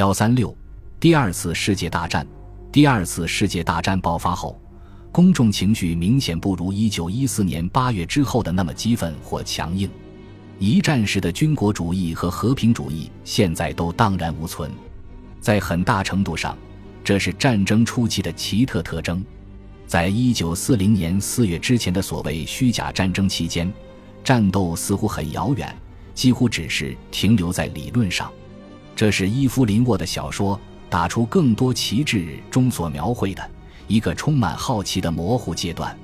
幺三六，第二次世界大战。第二次世界大战爆发后，公众情绪明显不如一九一四年八月之后的那么激愤或强硬。一战时的军国主义和和平主义现在都荡然无存。在很大程度上，这是战争初期的奇特特征。在一九四零年四月之前的所谓虚假战争期间，战斗似乎很遥远，几乎只是停留在理论上。这是伊夫林沃的小说。打出更多旗帜中所描绘的一个充满好奇的模糊阶段。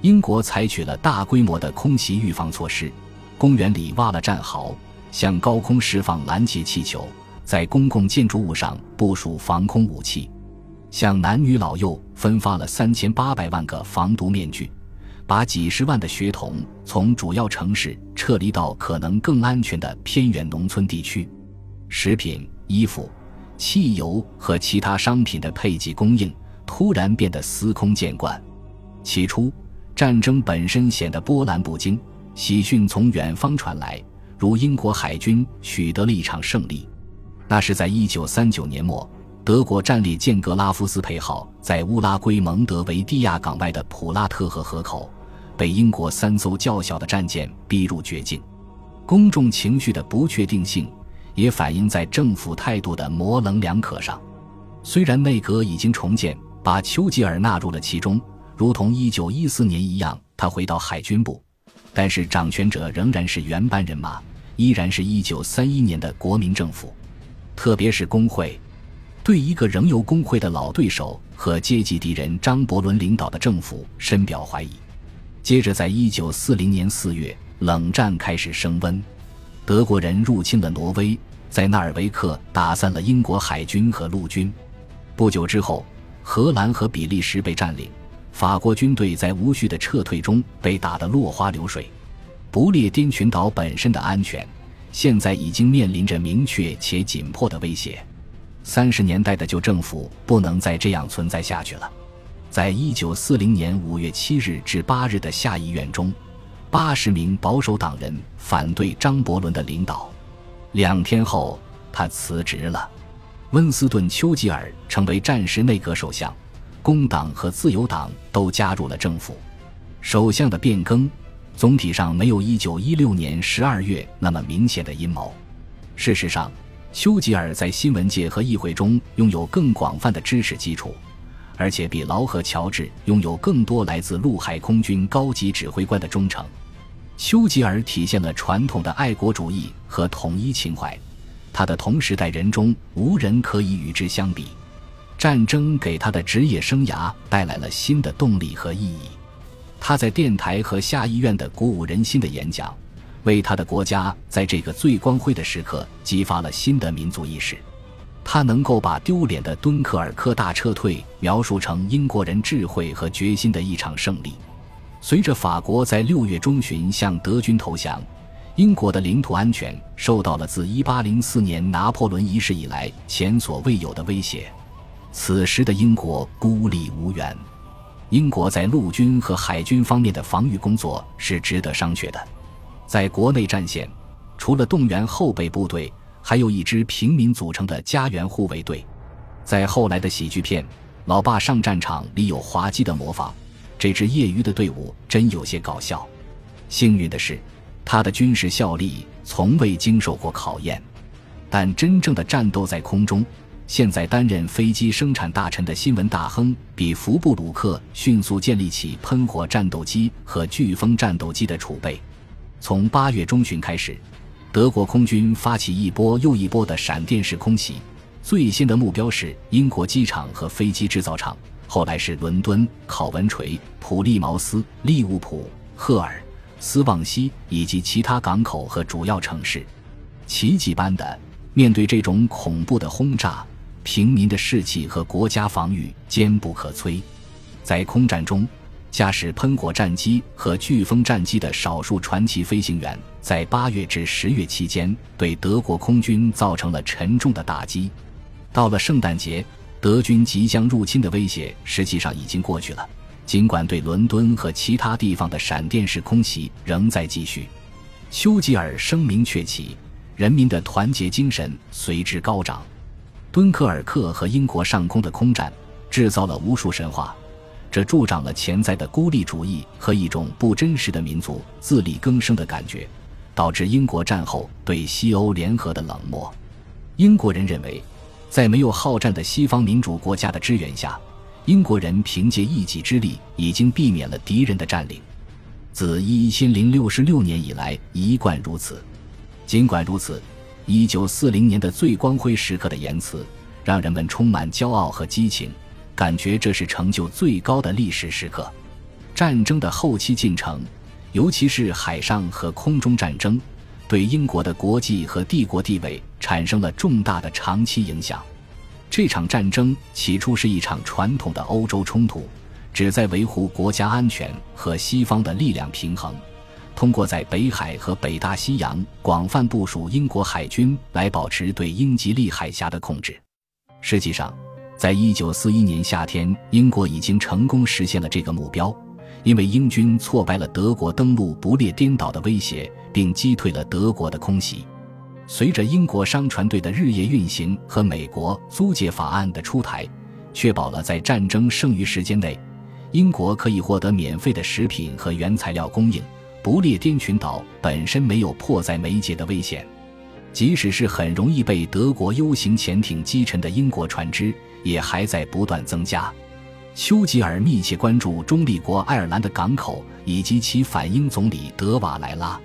英国采取了大规模的空袭预防措施，公园里挖了战壕，向高空释放拦截气球，在公共建筑物上部署防空武器，向男女老幼分发了三千八百万个防毒面具，把几十万的学童从主要城市撤离到可能更安全的偏远农村地区。食品、衣服。汽油和其他商品的配给供应突然变得司空见惯。起初，战争本身显得波澜不惊。喜讯从远方传来，如英国海军取得了一场胜利。那是在一九三九年末，德国战列舰格拉夫斯佩号在乌拉圭蒙德维蒂亚港外的普拉特河河口，被英国三艘较小的战舰逼入绝境。公众情绪的不确定性。也反映在政府态度的模棱两可上。虽然内阁已经重建，把丘吉尔纳入了其中，如同1914年一样，他回到海军部，但是掌权者仍然是原班人马，依然是一931年的国民政府。特别是工会，对一个仍有工会的老对手和阶级敌人张伯伦领导的政府深表怀疑。接着，在1940年4月，冷战开始升温。德国人入侵了挪威，在纳尔维克打散了英国海军和陆军。不久之后，荷兰和比利时被占领，法国军队在无序的撤退中被打得落花流水。不列颠群岛本身的安全，现在已经面临着明确且紧迫的威胁。三十年代的旧政府不能再这样存在下去了。在一九四零年五月七日至八日的下议院中。八十名保守党人反对张伯伦的领导，两天后他辞职了。温斯顿·丘吉尔成为战时内阁首相，工党和自由党都加入了政府。首相的变更总体上没有一九一六年十二月那么明显的阴谋。事实上，丘吉尔在新闻界和议会中拥有更广泛的知识基础。而且比劳和乔治拥有更多来自陆海空军高级指挥官的忠诚。丘吉尔体现了传统的爱国主义和统一情怀，他的同时代人中无人可以与之相比。战争给他的职业生涯带来了新的动力和意义。他在电台和下议院的鼓舞人心的演讲，为他的国家在这个最光辉的时刻激发了新的民族意识。他能够把丢脸的敦刻尔克大撤退描述成英国人智慧和决心的一场胜利。随着法国在六月中旬向德军投降，英国的领土安全受到了自1804年拿破仑一世以来前所未有的威胁。此时的英国孤立无援，英国在陆军和海军方面的防御工作是值得商榷的。在国内战线，除了动员后备部队。还有一支平民组成的家园护卫队，在后来的喜剧片《老爸上战场》里有滑稽的模仿。这支业余的队伍真有些搞笑。幸运的是，他的军事效力从未经受过考验。但真正的战斗在空中。现在担任飞机生产大臣的新闻大亨比福布鲁克迅速建立起喷火战斗机和飓风战斗机的储备。从八月中旬开始。德国空军发起一波又一波的闪电式空袭，最新的目标是英国机场和飞机制造厂，后来是伦敦、考文垂、普利茅斯、利物浦、赫尔、斯旺西以及其他港口和主要城市。奇迹般的，面对这种恐怖的轰炸，平民的士气和国家防御坚不可摧。在空战中。驾驶喷火战机和飓风战机的少数传奇飞行员，在八月至十月期间对德国空军造成了沉重的打击。到了圣诞节，德军即将入侵的威胁实际上已经过去了，尽管对伦敦和其他地方的闪电式空袭仍在继续。丘吉尔声名鹊起，人民的团结精神随之高涨。敦刻尔克和英国上空的空战制造了无数神话，这助长了潜在的孤立主义和一种不真实的民族自力更生的感觉，导致英国战后对西欧联合的冷漠。英国人认为，在没有好战的西方民主国家的支援下，英国人凭借一己之力已经避免了敌人的占领。自一千零六十六年以来一贯如此。尽管如此。一九四零年的最光辉时刻的言辞，让人们充满骄傲和激情，感觉这是成就最高的历史时刻。战争的后期进程，尤其是海上和空中战争，对英国的国际和帝国地位产生了重大的长期影响。这场战争起初是一场传统的欧洲冲突，旨在维护国家安全和西方的力量平衡。通过在北海和北大西洋广泛部署英国海军来保持对英吉利海峡的控制。实际上，在一九四一年夏天，英国已经成功实现了这个目标，因为英军挫败了德国登陆不列颠岛的威胁，并击退了德国的空袭。随着英国商船队的日夜运行和美国租借法案的出台，确保了在战争剩余时间内，英国可以获得免费的食品和原材料供应。不列颠群岛本身没有迫在眉睫的危险，即使是很容易被德国 U 型潜艇击沉的英国船只，也还在不断增加。丘吉尔密切关注中立国爱尔兰的港口以及其反英总理德瓦莱拉。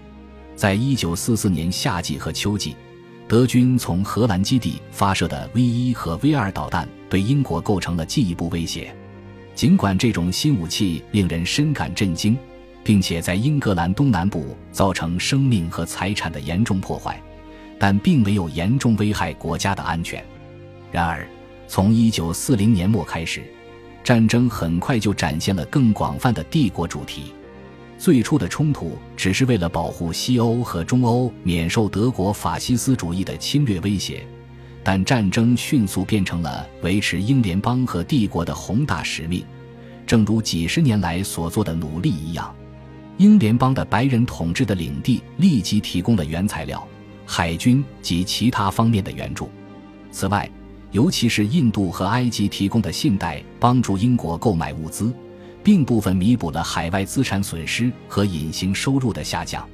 在一九四四年夏季和秋季，德军从荷兰基地发射的 V 一和 V 二导弹对英国构成了进一步威胁。尽管这种新武器令人深感震惊。并且在英格兰东南部造成生命和财产的严重破坏，但并没有严重危害国家的安全。然而，从1940年末开始，战争很快就展现了更广泛的帝国主题。最初的冲突只是为了保护西欧和中欧免受德国法西斯主义的侵略威胁，但战争迅速变成了维持英联邦和帝国的宏大使命，正如几十年来所做的努力一样。英联邦的白人统治的领地立即提供了原材料、海军及其他方面的援助。此外，尤其是印度和埃及提供的信贷帮助英国购买物资，并部分弥补了海外资产损失和隐形收入的下降。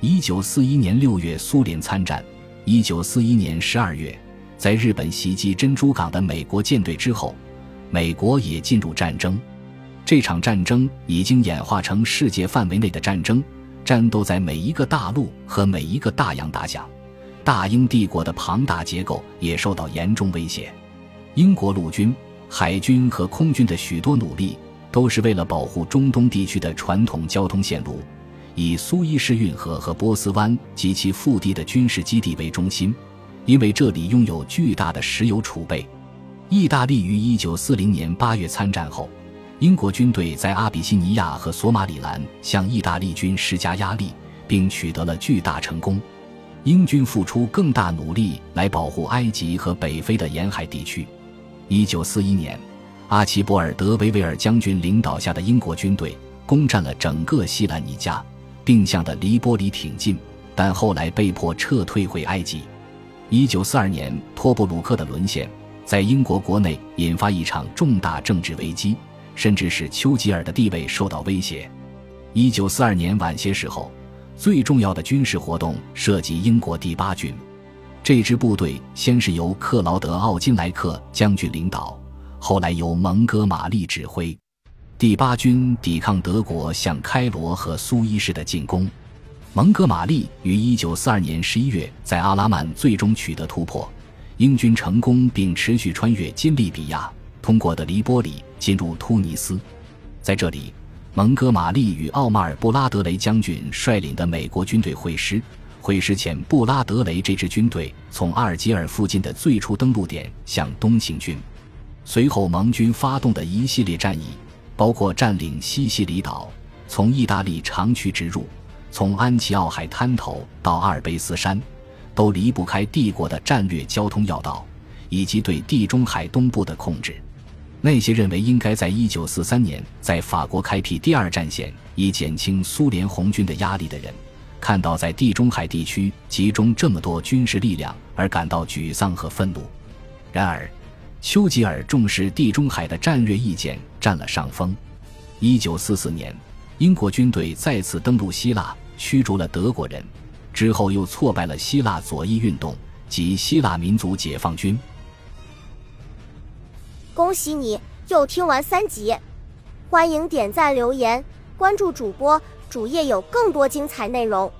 一九四一年六月，苏联参战；一九四一年十二月，在日本袭击珍珠港的美国舰队之后，美国也进入战争。这场战争已经演化成世界范围内的战争，战斗在每一个大陆和每一个大洋打响，大英帝国的庞大结构也受到严重威胁。英国陆军、海军和空军的许多努力都是为了保护中东地区的传统交通线路，以苏伊士运河和波斯湾及其腹地的军事基地为中心，因为这里拥有巨大的石油储备。意大利于1940年8月参战后。英国军队在阿比西尼亚和索马里兰向意大利军施加压力，并取得了巨大成功。英军付出更大努力来保护埃及和北非的沿海地区。一九四一年，阿奇博尔德维维尔将军领导下的英国军队攻占了整个西兰尼加，并向的黎波里挺进，但后来被迫撤退回埃及。一九四二年，托布鲁克的沦陷在英国国内引发一场重大政治危机。甚至使丘吉尔的地位受到威胁。一九四二年晚些时候，最重要的军事活动涉及英国第八军。这支部队先是由克劳德·奥金莱克将军领导，后来由蒙哥马利指挥。第八军抵抗德国向开罗和苏伊士的进攻。蒙哥马利于一九四二年十一月在阿拉曼最终取得突破，英军成功并持续穿越金利比亚。通过的黎波里进入突尼斯，在这里，蒙哥马利与奥马尔·布拉德雷将军率领的美国军队会师。会师前，布拉德雷这支军队从阿尔及尔附近的最初登陆点向东行军。随后，盟军发动的一系列战役，包括占领西西里岛、从意大利长驱直入、从安奇奥海滩头到阿尔卑斯山，都离不开帝国的战略交通要道，以及对地中海东部的控制。那些认为应该在一九四三年在法国开辟第二战线以减轻苏联红军的压力的人，看到在地中海地区集中这么多军事力量而感到沮丧和愤怒。然而，丘吉尔重视地中海的战略意见占了上风。一九四四年，英国军队再次登陆希腊，驱逐了德国人，之后又挫败了希腊左翼运动及希腊民族解放军。恭喜你又听完三集，欢迎点赞、留言、关注主播，主页有更多精彩内容。